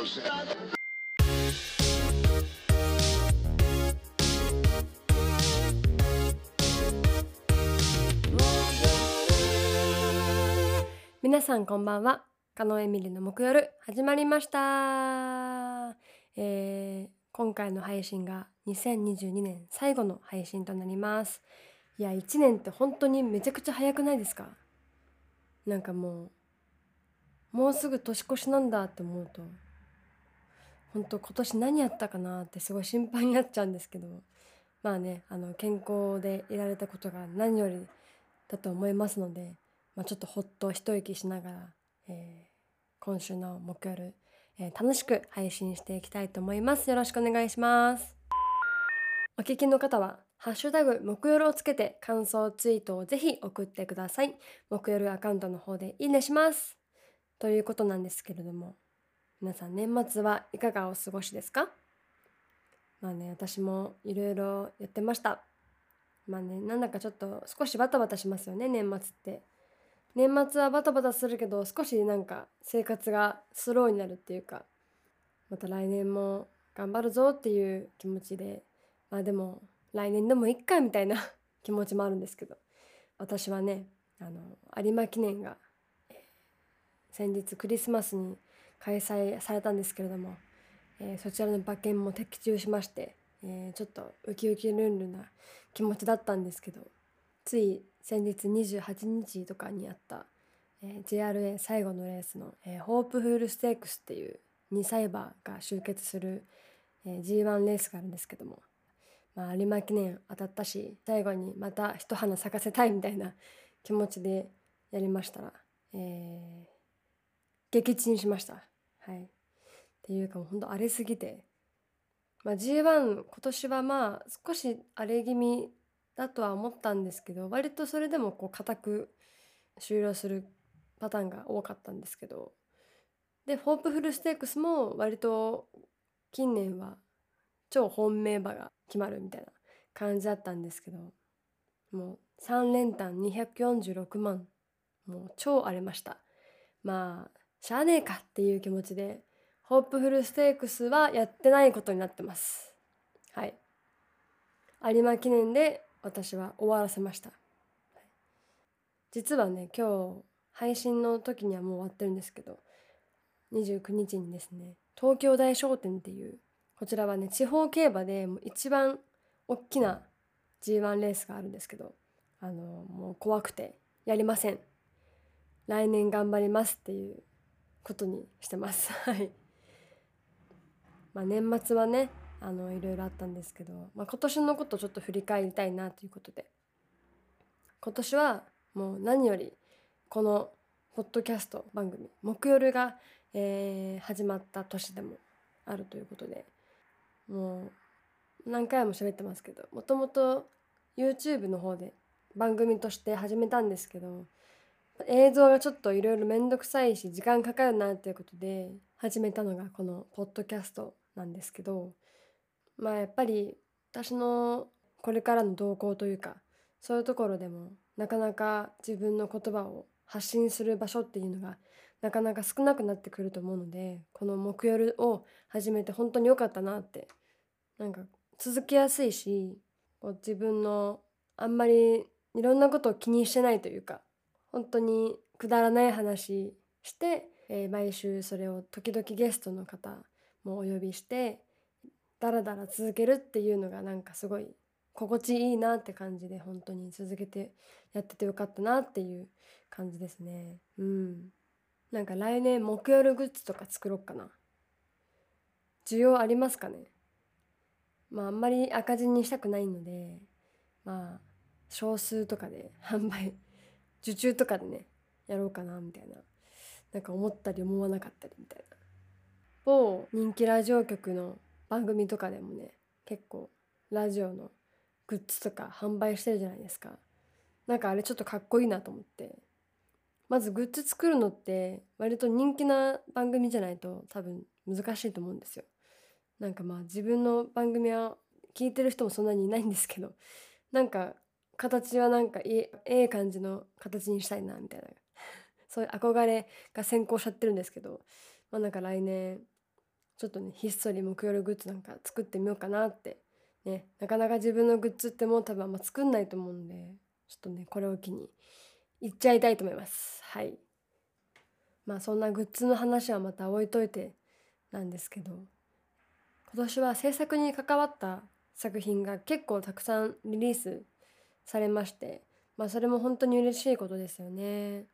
no sense. 皆さんこんばんは。加納エミリの木夜始まりました、えー今回の配信が2022年最後の配信となります。いや1年って本当にめちゃくちゃ早くないですか？なんかもうもうすぐ年越しなんだって思うと。本当今年何やったかなってすごい心配になっちゃうんですけど。まあねあの健康でいられたことが何よりだと思いますので、まあ、ちょっとほっと一息しながら、えー今週の木曜日、えー楽しく配信していきたいと思います。よろしくお願いします。お聞きの方はハッシュタグ木曜をつけて感想ツイートをぜひ送ってください。木曜日アカウントの方でいいねします。ということなんですけれども。皆さん年末はいかがお過ごしですか？まあね私もいろいろやってました。まあねなんだかちょっと少しバタバタしますよね年末って。年末はバタバタするけど少しなんか生活がスローになるっていうかまた来年も頑張るぞっていう気持ちで。まあでも来年でもいっかみたいな 気持ちもあるんですけど。私はねあの有馬記念が先日クリスマスに開催されたんですけれども、えーそちらの馬券も的中しまして、えーちょっとウキウキルンルンな気持ちだったんですけどつい先日28日とかにあった、えー JRA 最後のレースの、えーホープフールステークスっていう2歳馬が集結する、えー G1 レースがあるんですけども、まあ、有馬記念当たったし最後にまた一花咲かせたいみたいな気持ちでやりましたら、えー撃沈しました。はい、っていうかもうほんと荒れすぎて、まあ、G1 今年はまあ少し荒れ気味だとは思ったんですけど割とそれでもこう固く終了するパターンが多かったんですけど。でホープフルステークスも割と近年は超本命馬が決まるみたいな感じだったんですけどもう3連単246万もう超荒れました。まあしゃあねえかっていう気持ちでホープフルステークスはやってないことになってます。はい。有馬記念で私は終わらせました。実はね今日配信の時にはもう終わってるんですけど29日にですね東京大商店っていうこちらはね地方競馬で一番大きな G1 レースがあるんですけどあのもう怖くてやりません。来年頑張りますっていうことにしてます。はい。まあ年末はねあのいろいろあったんですけど、まあ、今年のことちょっと振り返りたいなということで。今年はもう何よりこのポッドキャスト番組「木曜日が、えー始まった年でもあるということでもう何回も喋ってますけどもともと YouTube の方で番組として始めたんですけど映像がちょっといろいろ面倒くさいし時間かかるなっていうことで始めたのがこのポッドキャストなんですけどまあやっぱり私のこれからの動向というかそういうところでもなかなか自分の言葉を発信する場所っていうのがなかなか少なくなってくると思うのでこの木曜日を始めて本当に良かったなってなんか続きやすいしこう自分のあんまりいろんなことを気にしてないというか本当にくだらない話して、えー毎週それを時々ゲストの方もお呼びしてだらだら続けるっていうのがなんかすごい心地いいなって感じで本当に続けてやっててよかったなっていう感じですね。うん。なんか来年木曜日グッズとか作ろうかな。需要ありますかね？まああんまり赤字にしたくないのでまあ少数とかで販売受注とかでねやろうかなみたいな。なんか思ったり思わなかったりみたいな。某人気ラジオ局の番組とかでもね結構ラジオのグッズとか販売してるじゃないですか。なんかあれちょっとかっこいいなと思って。まずグッズ作るのって割と人気な番組じゃないと多分難しいと思うんですよ。なんかまあ自分の番組は聞いてる人もそんなにいないんですけど。なんか形はなんかいいええ感じの形にしたいなみたいな。そういう憧れが先行しちゃってるんですけど。まあなんか来年ちょっとねひっそり木曜日グッズなんか作ってみようかなって。ねなかなか自分のグッズってもう多分あんま作んないと思うんで。ちょっとねこれを機に行っちゃいたいと思います。はい。まあそんなグッズの話はまた置いといてなんですけど。今年は制作に関わった作品が結構たくさんリリースされましてまあそれも本当に嬉しいことですよね。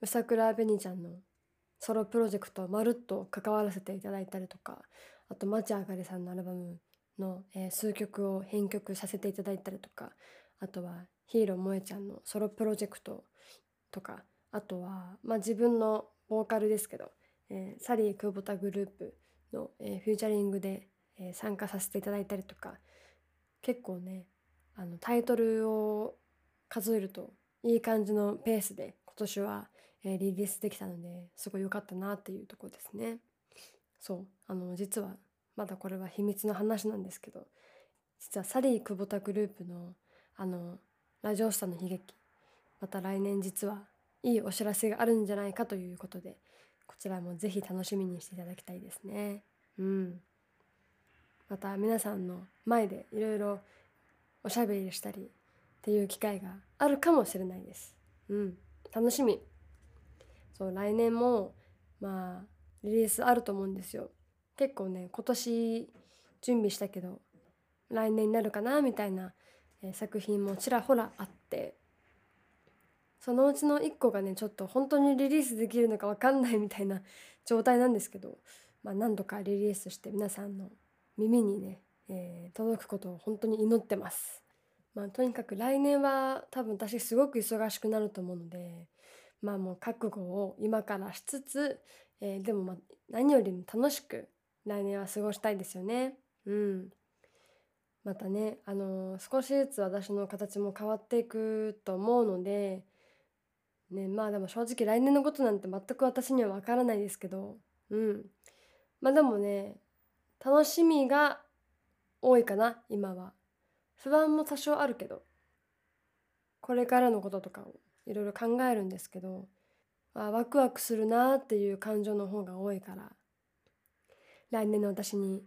うさくら紅ちゃんのソロプロジェクトまるっと関わらせていただいたりとかあと町あかりさんのアルバムの、えー数曲を編曲させていただいたりとかあとはヒーロー萌えちゃんのソロプロジェクトとかあとは、まあ、自分のボーカルですけど、えーサリー久保田グループの、えーフューチャリングで、えー参加させていただいたりとか結構ねあのタイトルを数えるといい感じのペースで今年は、えリリースできたのですごい良かったなっていうとこですね。そうあの実はまだこれは秘密の話なんですけど実はサリー久保田グループのあのラジオスタの悲劇また来年実はいいお知らせがあるんじゃないかということでこちらもぜひ楽しみにしていただきたいですね。うん、また皆さんの前でいろいろおしゃべりしたりっていう機会があるかもしれないです。うん、楽しみ。そう来年もまあリリースあると思うんですよ。結構ね今年準備したけど来年になるかなみたいな、えー作品もちらほらあってそのうちの1個がねちょっと本当にリリースできるのか分かんないみたいな状態なんですけど、まあ、何度かリリースして皆さんの耳にね、えー届くことを本当に祈ってます。まあ、とにかく来年は多分私すごく忙しくなると思うのでまあもう覚悟を今からしつつ、えーでもまあ何よりも楽しく来年は過ごしたいですよね。うん。またね、あのー少しずつ私の形も変わっていくと思うので、ね、まあでも正直来年のことなんて全く私にはわからないですけど、うん。まあでもね、楽しみが多いかな、今は。不安も多少あるけど、これからのこととかをいろいろ考えるんですけど、あワクワクするなっていう感情の方が多いから。来年の私に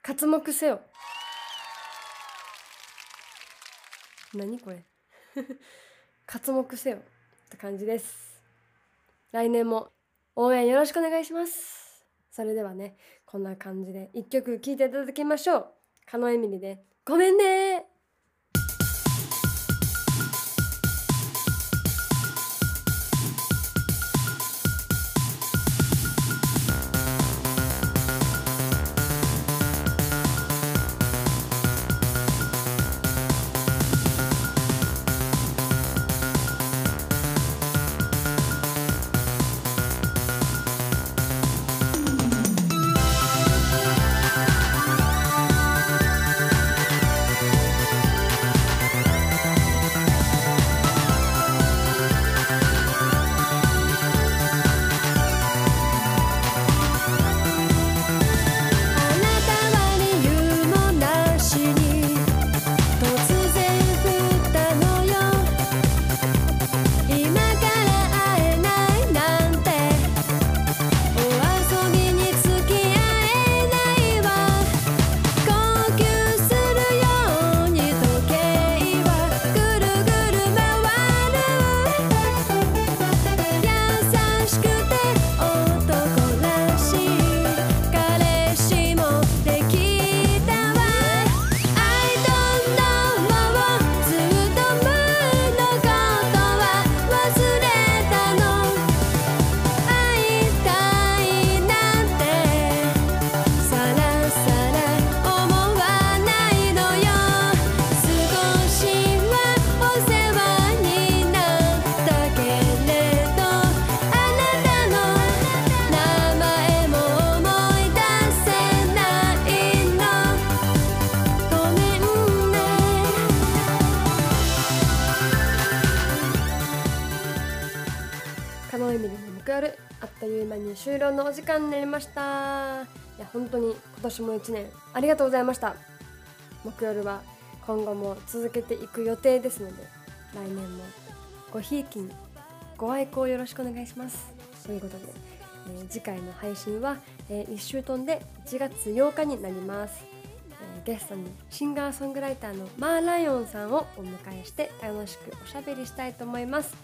活目せよ。何これ。活目せよって感じです。来年も応援よろしくお願いします。それではねこんな感じで一曲聴いていただきましょう。狩野エミリで「ごめんね」木曜日あっという間に終了のお時間になりましたいや本当に今年も1年ありがとうございました木曜日は今後も続けていく予定ですので来年もごひいきにご愛好よろしくお願いしますということで、えー、次回の配信は、えー、1週飛んで1月8日になります、えー、ゲストにシンガーソングライターのマーライオンさんをお迎えして楽しくおしゃべりしたいと思います、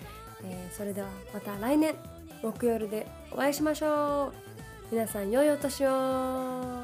えー、それではまた来年木曜日でお会いしましょう。皆さん良いお年を。